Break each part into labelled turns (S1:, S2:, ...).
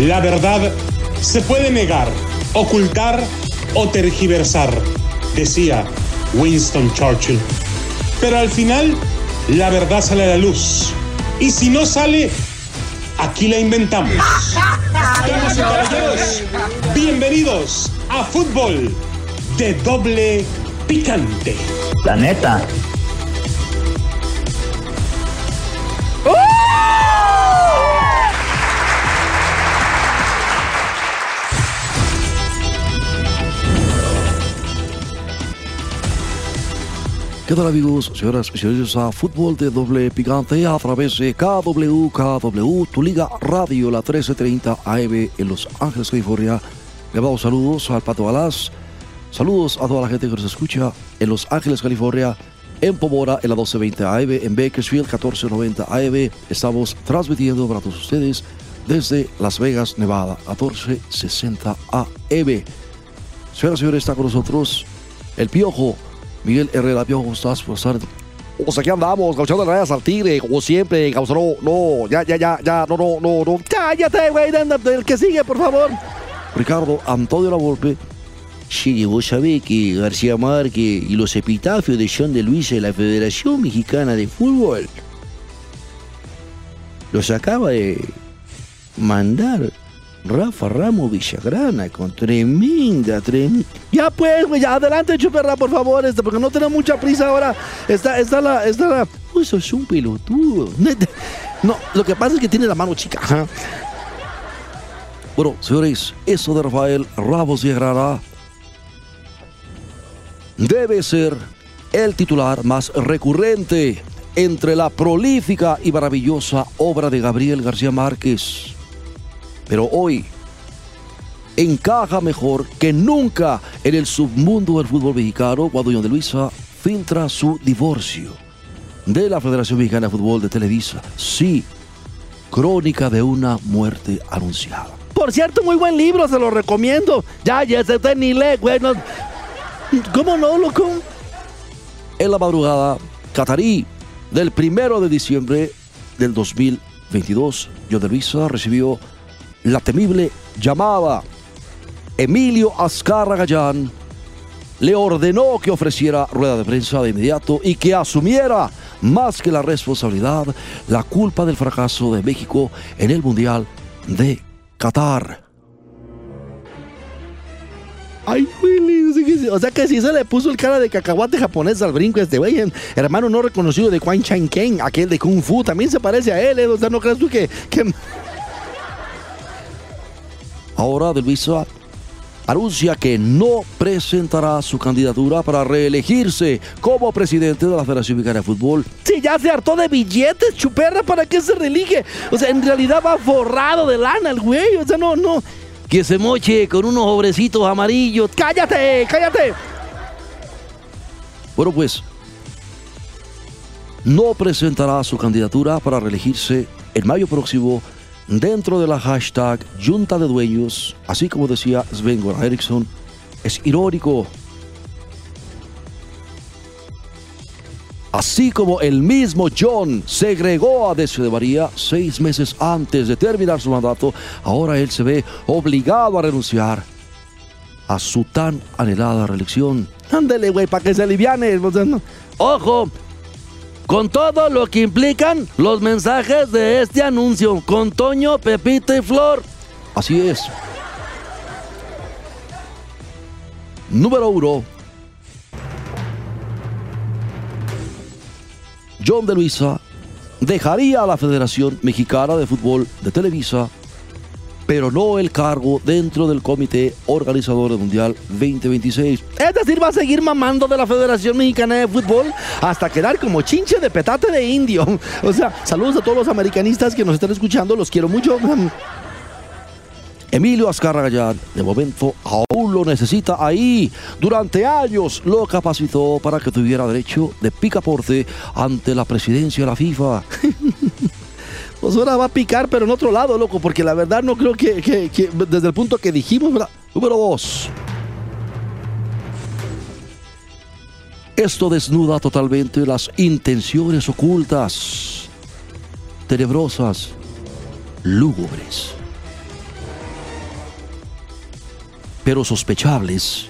S1: La verdad se puede negar, ocultar o tergiversar, decía Winston Churchill. Pero al final, la verdad sale a la luz. Y si no sale, aquí la inventamos. Bienvenidos a Fútbol de Doble Picante.
S2: La neta.
S3: ¿Qué tal amigos, señoras y señores a Fútbol de Doble Picante a través de KW, KW, tu liga radio, la 1330 AM en Los Ángeles, California. Le damos saludos al Pato Alas, saludos a toda la gente que nos escucha en Los Ángeles, California, en Pomora en la 1220 AM, en Bakersfield 1490 AM. Estamos transmitiendo para todos ustedes desde Las Vegas, Nevada, 1460 AM. Señoras y señores, está con nosotros el Piojo. Miguel Herrera, Piojo, ¿cómo estás? Buenas tardes.
S4: O sea, aquí andamos, gauchando rayas al tigre, como siempre, causa, no, no, ya, ya, ya, ya, no, no, no, no, cállate, güey, el que sigue, por favor.
S3: Ricardo Antonio Lavolpe.
S5: Sí, vos sabés que García Márquez y los epitafios de John de Luisa de la Federación Mexicana de Fútbol los acaba de mandar Rafa Ramos Villagrana con tremenda, tremenda.
S4: Ya pues, güey, adelante, chuperra, por favor, este, porque no tenemos mucha prisa ahora. Está, está la, está la.
S5: Vos sos un pelotudo.
S4: No, lo que pasa es que tiene la mano chica. ajá.
S3: Bueno, señores, eso de Rafael Ramos Villagrana debe ser el titular más recurrente entre la prolífica y maravillosa obra de Gabriel García Márquez. Pero hoy encaja mejor que nunca en el submundo del fútbol mexicano cuando John de Luisa filtra su divorcio de la Federación Mexicana de Fútbol de Televisa. Sí, crónica de una muerte anunciada.
S4: Por cierto, muy buen libro, se lo recomiendo. Ya, ya, se usted ni lee, güey. no- ¿Cómo no, loco?
S3: En la madrugada catarí del primero de diciembre del 2022, John de Luisa recibió la temible llamada. Emilio Azcarra Gallán le ordenó que ofreciera rueda de prensa de inmediato y que asumiera más que la responsabilidad, la culpa del fracaso de México en el Mundial de Qatar.
S4: Ay, o sea que- si se le puso el cara de cacahuate japonés al brinco este güey, hermano no reconocido de Quan Chan Ken, aquel de Kung Fu, también se parece a él, ¿eh? no creas tú que, que
S3: Ahora de Luisa anuncia que no presentará su candidatura para reelegirse como presidente de la Federación Mexicana de Fútbol.
S4: Si ya se hartó de billetes, chuperra, ¿para qué se relige? O sea, en realidad va forrado de lana el güey. O sea, no, no.
S5: Que se moche con unos obrecitos amarillos.
S4: ¡Cállate! ¡Cállate!
S3: Bueno, pues no presentará su candidatura para reelegirse en mayo próximo dentro de la hashtag Junta de Dueños, así como decía Sven Goran Eriksson. Es irónico. Así como el mismo John segregó a Decio de María seis meses antes de terminar su mandato, ahora él se ve obligado a renunciar a su tan anhelada reelección.
S4: Ándale, güey, para que se aliviane.
S5: Ojo, con todo lo que implican los mensajes de este anuncio, con Toño, Pepito y Flor.
S3: Así es. Número uno. John de Luisa dejaría a la Federación Mexicana de Fútbol de Televisa, pero no el cargo dentro del comité organizador del Mundial 2026.
S4: Es decir, va a seguir mamando de la Federación Mexicana de Fútbol hasta quedar como chinche de petate de indio. O sea, saludos a todos los americanistas que nos están escuchando, los quiero mucho.
S3: Emilio Azcarra Gallán, de momento, aún lo necesita ahí. Durante años lo capacitó para que tuviera derecho de picaporte ante la presidencia de la FIFA.
S4: pues ahora va a picar, pero en otro lado, loco, porque la verdad no creo que, que, desde el punto que dijimos, ¿verdad?
S3: Número dos. Esto desnuda totalmente las intenciones ocultas, tenebrosas, lúgubres, pero sospechables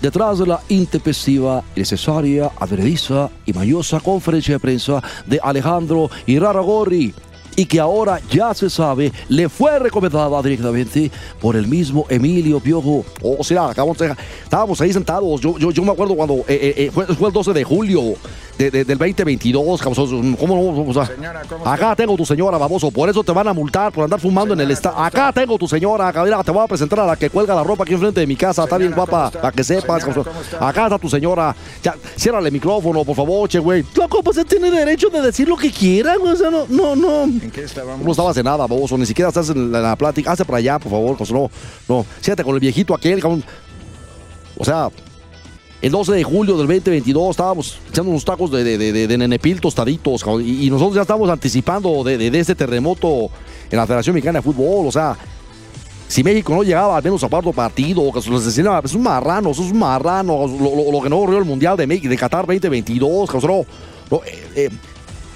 S3: Detrás de la intempestiva, necesaria, advertiza y mañosa conferencia de prensa de Alejandro Iraragorri, y que ahora ya se sabe, le fue recomendada directamente por el mismo Emilio Piojo. O sea, acabamos de- estábamos ahí sentados. Yo, yo, yo me acuerdo cuando eh, eh, eh, fue el 12 de julio de- de- del 2022. cabrón. ¿Cómo no? O sea, acá tengo tu señora, baboso. Por eso te van a multar por andar fumando en el estado. Acá tengo tu señora. acá, mira, te voy a presentar a la que cuelga la ropa aquí enfrente de mi casa. Está bien guapa, para que sepas. cabrón. Acá está tu señora. Ya, ciérrale el micrófono, por favor, che, güey.
S4: Loco, pues él tiene derecho de decir lo que quiera, güey. O sea, no, no, no.
S2: ¿En qué estábamos?
S3: No estabas en nada, baboso. Ni siquiera estás en la, en la plática. Hazte para allá, por favor. cabrón. No, no. Siéntate con el viejito aquel, cabrón. O sea, el 12 de julio del 2022 estábamos echando unos tacos de, de, de, nenepil tostaditos, y, nosotros ya estamos anticipando de, este terremoto en la Federación Mexicana de Fútbol. O sea, si México no llegaba al menos a cuarto partido, que es un marrano, es un marrano, lo, que no ocurrió el Mundial de, México, de Qatar 2022, cabrón, no, no, eh, eh,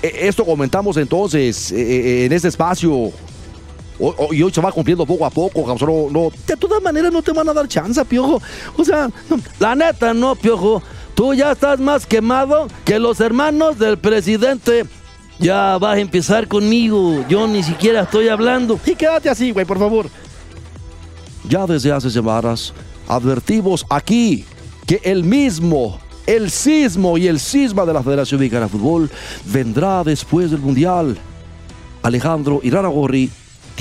S3: eh, esto comentamos entonces en este espacio. O- y hoy se va cumpliendo poco a poco, no, no,
S4: De todas maneras no te van a dar chance, piojo. O sea, no,
S5: La neta, no, piojo. Tú ya estás más quemado que los hermanos del presidente. Ya vas a empezar conmigo. Yo ni siquiera estoy hablando.
S4: y quédate así, güey, por favor.
S3: Ya desde hace semanas advertimos aquí que el mismo, el sismo y el cisma de la Federación Mexicana de Fútbol vendrá después del Mundial. Alejandro Iraragorri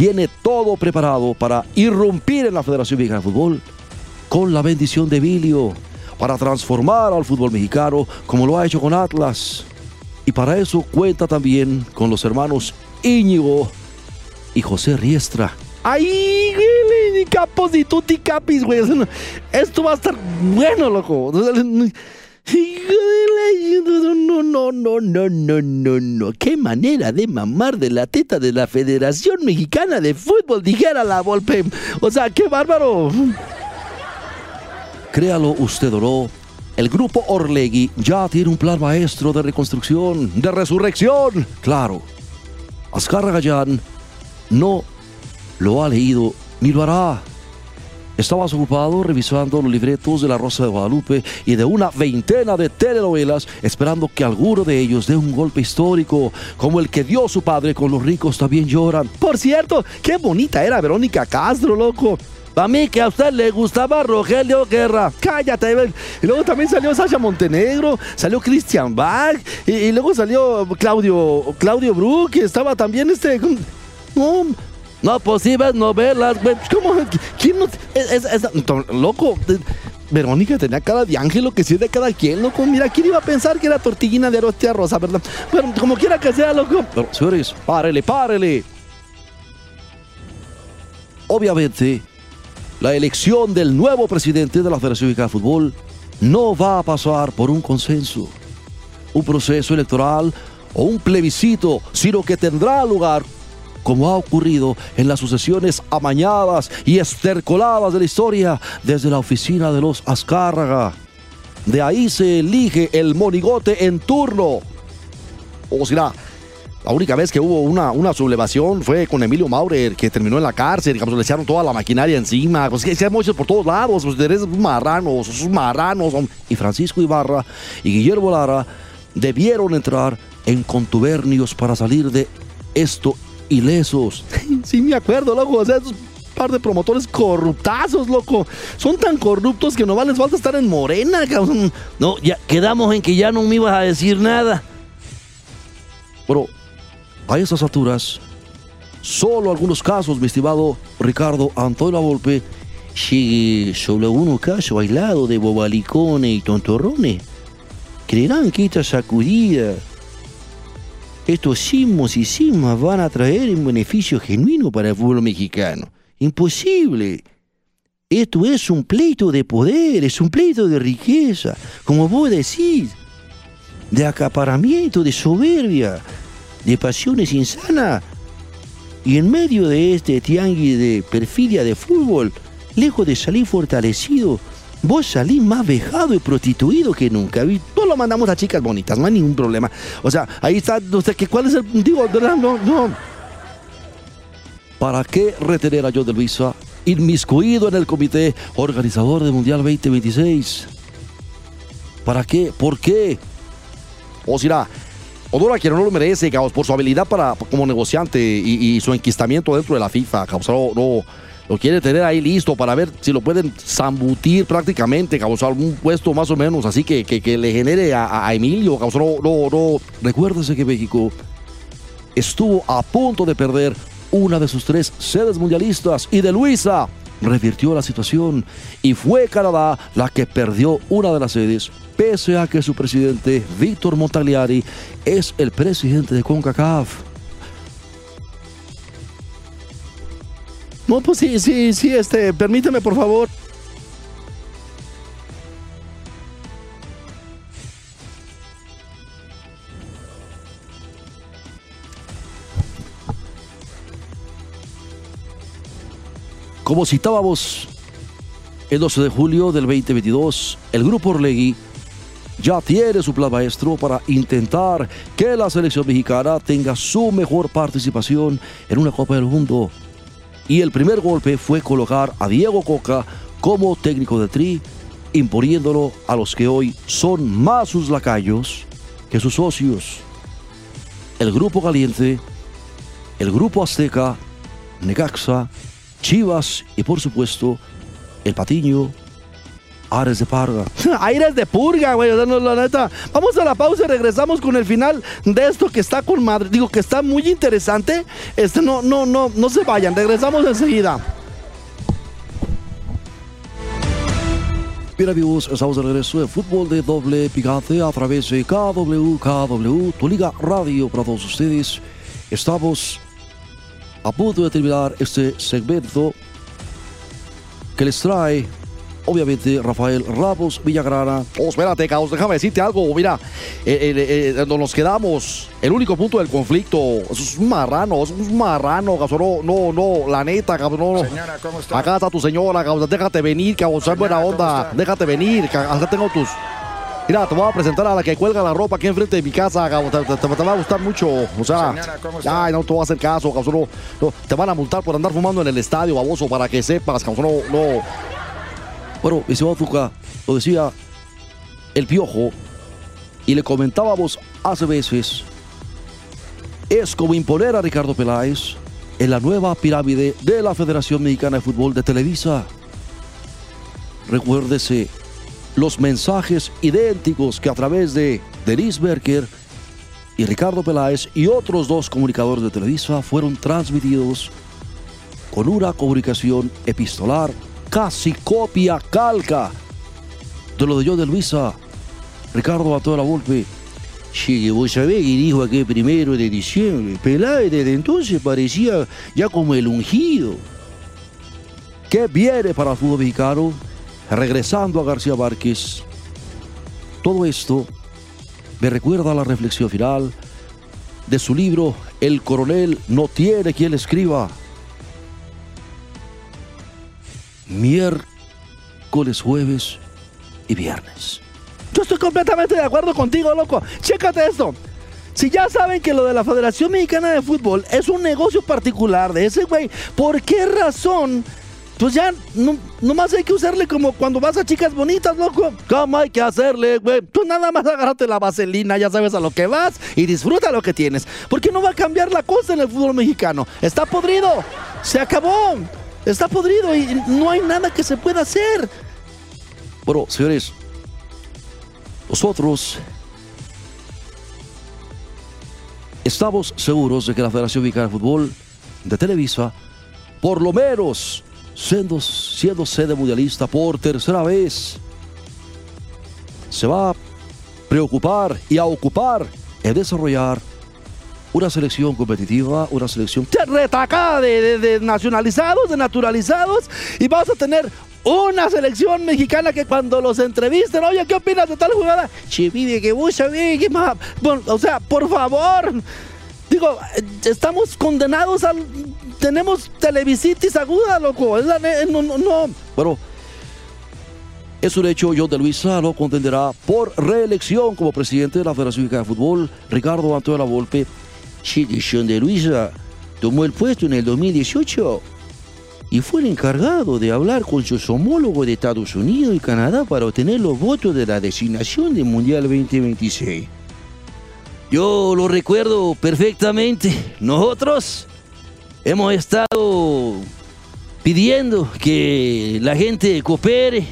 S3: tiene todo preparado para irrumpir en la Federación Mexicana de Fútbol con la bendición de Vilio para transformar al fútbol mexicano como lo ha hecho con Atlas. Y para eso cuenta también con los hermanos Íñigo y José Riestra.
S4: Ni capos ni tutti capis, güey. Esto va a estar bueno, loco. No, no, no, no, no, no, no. Qué manera de mamar de la teta de la Federación Mexicana de Fútbol, dijera la Volpe. O sea, qué bárbaro.
S3: Créalo usted o no, el grupo Orlegui ya tiene un plan maestro de reconstrucción, de resurrección. Claro, Azcárraga Gallán no lo ha leído ni lo hará. Estabas ocupado revisando los libretos de La Rosa de Guadalupe y de una veintena de telenovelas, esperando que alguno de ellos dé un golpe histórico, como el que dio su padre con Los ricos también lloran.
S4: Por cierto, qué bonita era Verónica Castro, loco.
S5: Para mí que a usted le gustaba Rogelio Guerra.
S4: Cállate. Y luego también salió Sasha Montenegro, salió Christian Bach, y, luego salió Claudio, Claudio Brook, y estaba también este. No,
S5: No, pues sí ves novelas.
S4: ¿cómo? ¿Quién no? Es, loco. Verónica tenía cara de ángel, lo que sí es de cada quien, loco. Mira, ¿quién iba a pensar que era tortillina de tía rosa, verdad? Bueno, como quiera que sea, loco.
S3: Pero, señores, párele, párele. Obviamente, la elección del nuevo presidente de la Federación Mexicana de Fútbol no va a pasar por un consenso, un proceso electoral o un plebiscito, sino que tendrá lugar como ha ocurrido en las sucesiones amañadas y estercoladas de la historia desde la oficina de los Azcárraga. De ahí se elige el monigote en turno. O será, la única vez que hubo una, una sublevación fue con Emilio Maurer, que terminó en la cárcel, digamos, le echaron toda la maquinaria encima, pues que se han por todos lados, pues eres marranos, sos marranos. Y Francisco Ibarra y Guillermo Lara debieron entrar en contubernios para salir de esto ilesos.
S4: Sí, me acuerdo, loco. O sea, esos par de promotores corruptazos, loco. Son tan corruptos que no les falta estar en morena.
S5: No, ya quedamos en que ya no me ibas a decir nada.
S3: Pero a esas alturas, solo algunos casos, mi estimado Ricardo Antonio Volpe,
S6: Llegue solo algunos casos aislados de bobalicones y tontorrones. Creerán que esta sacudida, estos sismos y sismas van a traer un beneficio genuino para el fútbol mexicano. Imposible. Esto es un pleito de poder, es un pleito de riqueza, como vos decís, de acaparamiento, de soberbia, de pasiones insanas. Y en medio de este tianguis de perfidia de fútbol, lejos de salir fortalecido, vos salís más vejado y prostituido que nunca.
S4: Pues lo mandamos a chicas bonitas, no hay ningún problema. O sea, ahí está, o que ¿cuál es el digo? No, no.
S3: ¿para qué retener a John de inmiscuido en el comité organizador del Mundial 2026. ¿Para qué? ¿Por qué? O sea, Odora quien no lo merece, por su habilidad para, como negociante y, y su enquistamiento dentro de la FIFA, caos, no, no, lo quiere tener ahí listo para ver si lo pueden zambutir prácticamente, caos, algún puesto más o menos, así que, que, le genere a, Emilio, caos, no, no, no. Recuérdese que México estuvo a punto de perder una de sus tres sedes mundialistas y de Luisa revirtió la situación y fue Canadá la que perdió una de las sedes, pese a que su presidente Víctor Montagliari es el presidente de CONCACAF.
S4: No, pues sí, sí, sí, este, permíteme por favor.
S3: Como citábamos el 12 de julio del 2022, el grupo Orlegui ya tiene su plan maestro para intentar que la selección mexicana tenga su mejor participación en una Copa del Mundo. Y el primer golpe fue colocar a Diego Coca como técnico de Tri, imponiéndolo a los que hoy son más sus lacayos que sus socios. El grupo caliente, el grupo azteca, Necaxa, Chivas y por supuesto el Patiño, Ares de Parga.
S4: Aires de purga, güey. O sea, no, la neta. Vamos a la pausa y regresamos con el final de esto que está con madre. Digo que está muy interesante. Este, no, no, no, no se vayan. Regresamos enseguida.
S3: Bien amigos, estamos de regreso de fútbol de doble picante a través de KW, KW, tu liga radio para todos ustedes. Estamos a punto de terminar este segmento que les trae, obviamente, Rafael Ramos Villagrana. Oh, espérate, Caos, déjame decirte algo. Mira, eh, eh, eh, nos quedamos. El único punto del conflicto. Eso es un marrano, es un marrano, Caos. No, no, no, la neta, Caos. No, no.
S2: Señora, ¿cómo está?
S3: Acá está tu señora, Caos. Déjate venir, Caos. Es buena
S2: ¿cómo
S3: onda. Déjate venir. Acá tengo tus. Mira, te voy a presentar a la que cuelga la ropa aquí enfrente de mi casa. Te, te- te- te va a gustar mucho. O sea,
S2: Señora, ¿cómo está?
S3: ay, no te voy a hacer caso, Caos. No, no, te van a multar por andar fumando en el estadio, baboso, para que sepas, Caos. No, no. Bueno, mi estimado lo decía el piojo y le comentábamos hace veces, es como imponer a Ricardo Peláez en la nueva pirámide de la Federación Mexicana de Fútbol de Televisa. Recuérdese los mensajes idénticos que a través de Denise Berker y Ricardo Peláez y otros dos comunicadores de Televisa fueron transmitidos con una comunicación epistolar casi copia calca de lo de yo de Luisa. Ricardo mató la golpe.
S6: Sí, vos sabés que dijo aquel primero de diciembre. Peláez desde entonces parecía ya como el ungido.
S3: ¿Qué viene para el fútbol mexicano? Regresando a García Márquez. Todo esto me recuerda a la reflexión final de su libro El coronel no tiene quien le escriba. Miércoles, jueves y viernes.
S4: Yo estoy completamente de acuerdo contigo, loco. Chécate esto. Si ya saben que lo de la Federación Mexicana de Fútbol es un negocio particular de ese güey, ¿por qué razón? Pues ya no, nomás hay que usarle como cuando vas a chicas bonitas, loco. ¿Cómo hay que hacerle, güey? Tú nada más agárrate la vaselina, ya sabes a lo que vas y disfruta lo que tienes. ¿Por qué no va a cambiar la cosa en el fútbol mexicano? Está podrido. Se acabó. Está podrido y no hay nada que se pueda hacer.
S3: Bueno, señores, nosotros estamos seguros de que la Federación Mexicana de Fútbol de Televisa, por lo menos siendo, siendo sede mundialista por tercera vez, se va a preocupar y a ocupar en desarrollar una selección competitiva, una selección
S4: retacada de, de- nacionalizados, de naturalizados, y vas a tener una selección mexicana que cuando los entrevisten, oye, ¿qué opinas de tal jugada? Che, vive que sabés que o sea, por favor. Digo, estamos condenados al. Tenemos televisitis aguda, loco. Es la no, no, no.
S3: Bueno, es un hecho, John de Luisa lo contenderá por reelección como presidente de la Federación Mexicana de Fútbol. Ricardo Antonio La Volpe
S6: Que John de Luisa tomó el puesto en el 2018. y fue el encargado de hablar con sus homólogos de Estados Unidos y Canadá para obtener los votos de la designación del Mundial 2026.
S5: Yo lo recuerdo perfectamente. Nosotros hemos estado pidiendo que la gente coopere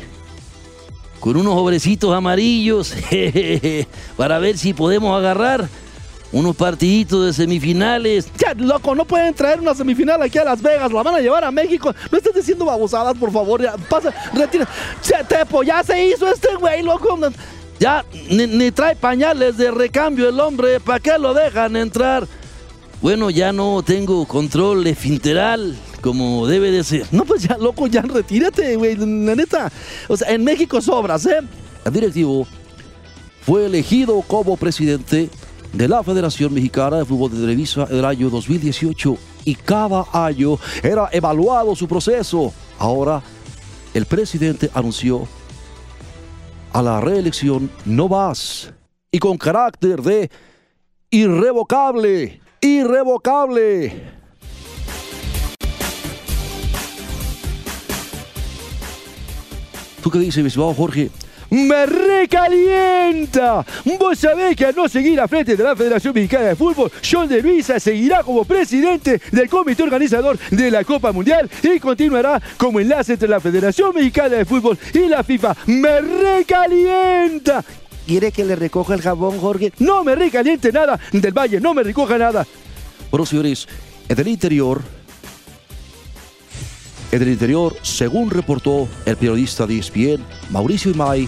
S5: con unos obrecitos amarillos para ver si podemos agarrar unos partiditos de semifinales.
S4: Ya, loco, no pueden traer una semifinal aquí a Las Vegas, la van a llevar a México. No estés diciendo babosadas, por favor, ya, pasa, retira. Che, Tepo, ya se hizo este güey, loco.
S5: Ya, ni, ni trae pañales de recambio el hombre, ¿para qué lo dejan entrar? Bueno, ya no tengo control esfinteral como debe de ser.
S4: No, pues ya, loco, ya retírate, güey, la neta. O sea, en México sobras, ¿eh?
S3: El directivo fue elegido como presidente de la Federación Mexicana de Fútbol de Televisa en el año 2018 y cada año era evaluado su proceso. Ahora, el presidente anunció a la reelección no más y con carácter de irrevocable, irrevocable. ¿Tú qué dices, mi estimado Jorge?
S4: ¡Me recalienta! Vos sabés que al no seguir a frente de la Federación Mexicana de Fútbol, John de Luisa seguirá como presidente del comité organizador de la Copa Mundial y continuará como enlace entre la Federación Mexicana de Fútbol y la FIFA. ¡Me recalienta!
S6: ¿Quiere que le recoja el jabón, Jorge?
S4: No me recaliente nada del Valle, no me recoja nada.
S3: Bueno, señores, en el interior, en el interior, según reportó el periodista de ESPN, Mauricio Imay,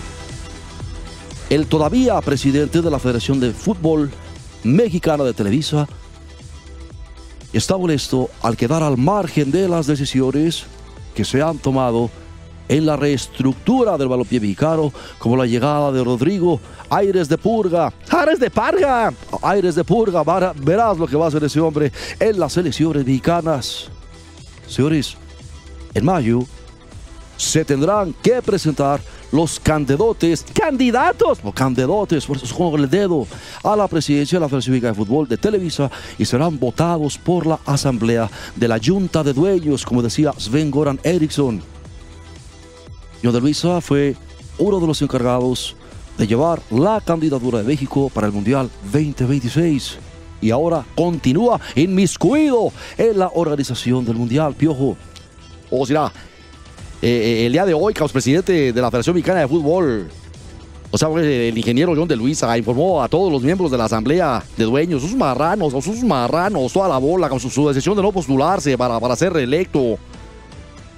S3: el todavía presidente de la Federación de Fútbol Mexicana de Televisa, está molesto al quedar al margen de las decisiones que se han tomado en la reestructura del balompié mexicano, como la llegada de Rodrigo Aires de Purga.
S4: ¡Ares de Parga!
S3: Aires de Purga, verás lo que va a hacer ese hombre en las selecciones mexicanas. Señores, en mayo se tendrán que presentar los candidatos,
S4: ¡Candidatos!
S3: candidatos, por eso el dedo, a la presidencia de la Federación de Fútbol de Televisa y serán votados por la asamblea de la Junta de Dueños, como decía Sven Goran Eriksson. John de Luisa fue uno de los encargados de llevar la candidatura de México para el Mundial 2026 y ahora continúa inmiscuido en la organización del Mundial, Piojo. O sea, eh, eh, el día de hoy, caos presidente de la Federación Mexicana de Fútbol, o sea, pues, el ingeniero John de Luisa informó a todos los miembros de la asamblea de dueños, sus marranos, o sus marranos, toda la bola, con su, decisión de no postularse para, para ser reelecto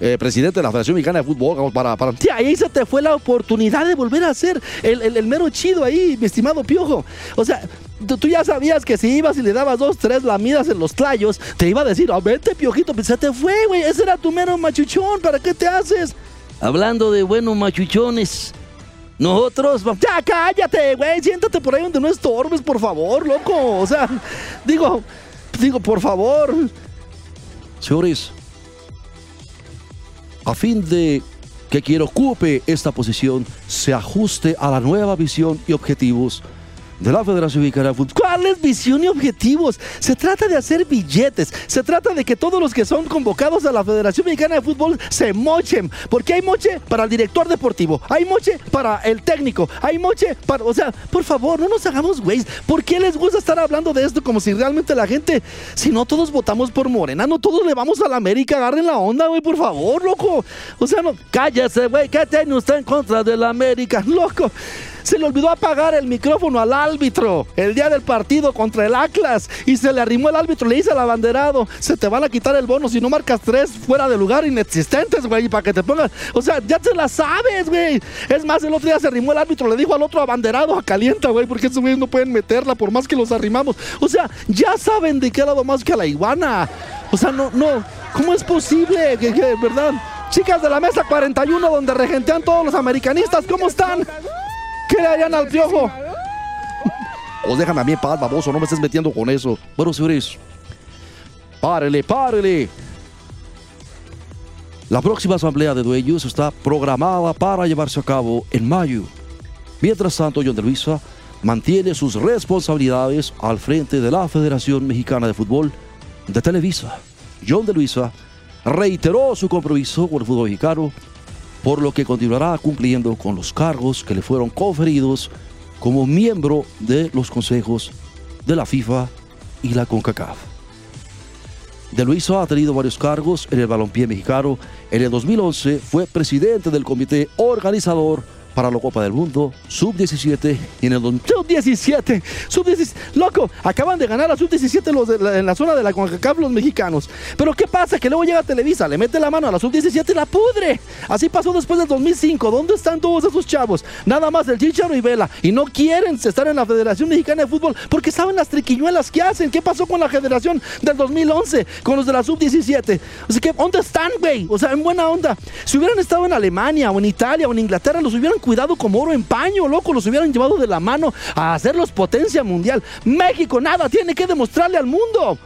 S3: eh, presidente de la Federación Mexicana de Fútbol, para, para
S4: Tía, ahí se te fue la oportunidad de volver a ser el- el mero chido ahí, mi estimado Piojo. O sea, tú, tú ya sabías que si ibas y le dabas dos, tres lamidas en los tlayos, te iba a decir, oh, vete, Piojito, pues se te fue, güey, ese era tu mero machuchón, ¿para qué te haces?
S5: Hablando de buenos machuchones, nosotros vamos...
S4: Ya, cállate, güey, siéntate por ahí donde no estorbes, por favor, loco. O sea, digo, digo, por favor.
S3: Señores, a fin de que quien ocupe esta posición se ajuste a la nueva visión y objetivos de la Federación Mexicana de Fútbol.
S4: ¿Cuál es visión y objetivos? Se trata de hacer billetes. Se trata de que todos los que son convocados a la Federación Mexicana de Fútbol se mochen. Porque hay moche para el director deportivo, hay moche para el técnico, hay moche para. O sea, por favor, no nos hagamos güeyes. ¿Por qué les gusta estar hablando de esto como si realmente la gente. Si no todos votamos por Morena, no todos le vamos a la América, agarren la onda, güey, por favor, loco. O sea, no.
S5: Cállese, güey, ¿qué tiene usted en contra de la América?
S4: Loco, se le olvidó apagar el micrófono al árbitro el día del partido contra el Atlas y se le arrimó el árbitro, le dice al abanderado, se te van a quitar el bono si no marcas tres fuera de lugar inexistentes, güey, para que te pongas, o sea, ya te la sabes, güey. Es más, el otro día se arrimó el árbitro, le dijo al otro abanderado a calienta, güey, porque esos güeyes no pueden meterla por más que los arrimamos. O sea, ya saben de qué lado más que a la iguana. O sea, no, no, ¿cómo es posible que, que, verdad? Chicas de la mesa 41 donde regentean todos los americanistas, ¿cómo están? ¿Qué le harían al piojo?
S3: Os déjame a mí en paz, baboso, no me estés metiendo con eso. Bueno, señores, párele, párele. La próxima asamblea de dueños está programada para llevarse a cabo en mayo. Mientras tanto, John de Luisa mantiene sus responsabilidades al frente de la Federación Mexicana de Fútbol de Televisa. John de Luisa reiteró su compromiso con el fútbol mexicano, por lo que continuará cumpliendo con los cargos que le fueron conferidos como miembro de los consejos de la FIFA y la CONCACAF. De Luisa ha tenido varios cargos en el balompié mexicano. En el 2011 fue presidente del comité organizador para la Copa del Mundo, sub-17 y en el
S4: Sub-17, sub-17, loco, acaban de ganar a sub-17 los de la- en la zona de la CONCACAF los mexicanos. Pero ¿qué pasa? Que luego llega Televisa, le mete la mano a la sub-17 y la pudre. Así pasó después del 2005. ¿Dónde están todos esos chavos? Nada más el Chicharo y Vela. Y no quieren estar en la Federación Mexicana de Fútbol porque saben las triquiñuelas que hacen. ¿Qué pasó con la generación del 2011? Con los de la sub-17. O sea, que, ¿dónde están, güey? O sea, en buena onda. Si hubieran estado en Alemania o en Italia o en Inglaterra, los hubieran cuidado como oro en paño, loco. Los hubieran llevado de la mano a hacerlos potencia mundial. México nada tiene que demostrarle al mundo.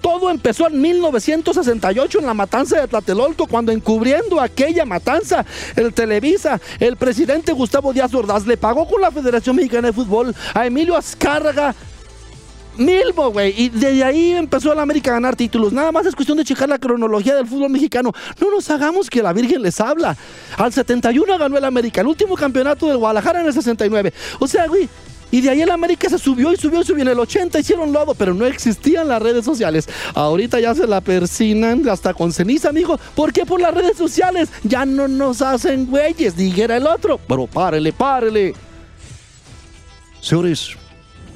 S4: Todo empezó en 1968 en la matanza de Tlatelolco, cuando encubriendo aquella matanza, el Televisa, el presidente Gustavo Díaz Ordaz le pagó con la Federación Mexicana de Fútbol a Emilio Azcárraga Milmo, güey. Y desde ahí empezó el América a ganar títulos. Nada más es cuestión de checar la cronología del fútbol mexicano. No nos hagamos que la Virgen les habla. Al 71 ganó el América, el último campeonato del Guadalajara en el 69. O sea, güey. Y de ahí el América se subió y subió y subió. En el 80 hicieron lodo, pero no existían las redes sociales. Ahorita ya se la persinan hasta con ceniza, amigo. ¿Por qué? Por las redes sociales. Ya no nos hacen güeyes, dijera el otro. Pero párele, párele.
S3: Señores,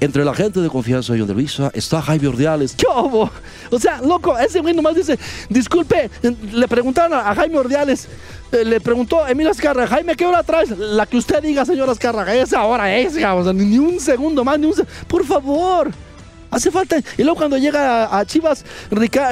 S3: entre la gente de confianza de John de Luisa está Jaime Ordiales.
S4: ¿Qué? O sea, loco, ese güey nomás dice, disculpe, le preguntaron a, a Jaime Ordiales, eh, le preguntó Emilio Azcarra, Jaime, ¿qué hora traes? La que usted diga, señor Azcarra, esa hora es, o sea, ni, un segundo más, ni un se- Por favor. Hace falta. Y luego cuando llega a, a Chivas,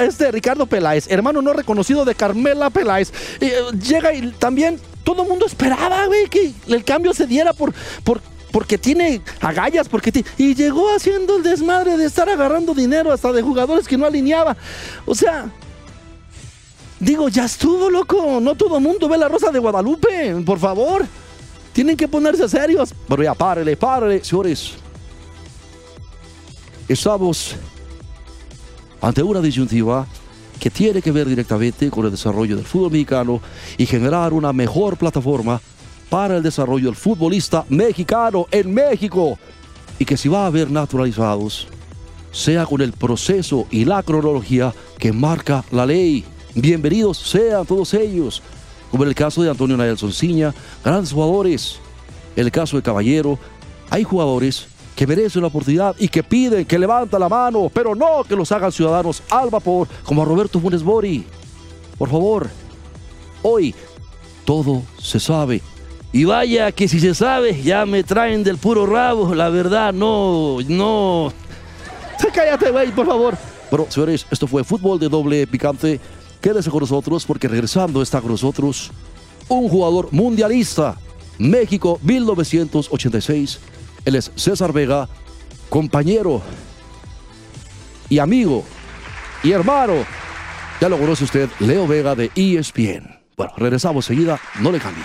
S4: este Ricardo Peláez, hermano no reconocido de Carmela Peláez, eh, llega y también todo el mundo esperaba, güey, que el cambio se diera por, por, porque tiene agallas, porque ti- y llegó haciendo el desmadre de estar agarrando dinero hasta de jugadores que no alineaba. O sea, digo, ya estuvo, loco. No todo mundo ve la Rosa de Guadalupe, por favor. Tienen que ponerse serios.
S3: Pero ya, párele, párele, señores. Estamos ante una disyuntiva que tiene que ver directamente con el desarrollo del fútbol mexicano y generar una mejor plataforma para el desarrollo del futbolista mexicano en México. Y que si va a haber naturalizados, sea con el proceso y la cronología que marca la ley. Bienvenidos sean todos ellos, como en el caso de Antonio Nelson Ciña, grandes jugadores. El caso de Caballero, hay jugadores que merecen la oportunidad y que piden que levanta la mano, pero no que los hagan ciudadanos al vapor, como a Roberto Funes Mori. Por favor, hoy todo se sabe.
S5: Y vaya que si se sabe, ya me traen del puro rabo. La verdad, no, no.
S4: Cállate, güey, por favor.
S3: Bueno, señores, esto fue Fútbol de Doble Picante. Quédese con nosotros porque regresando está con nosotros un jugador mundialista. México 1986. Él es César Vega, compañero y amigo y hermano. Ya lo conoce usted, Leo Vega de ESPN. Bueno, regresamos seguida, no le cambie.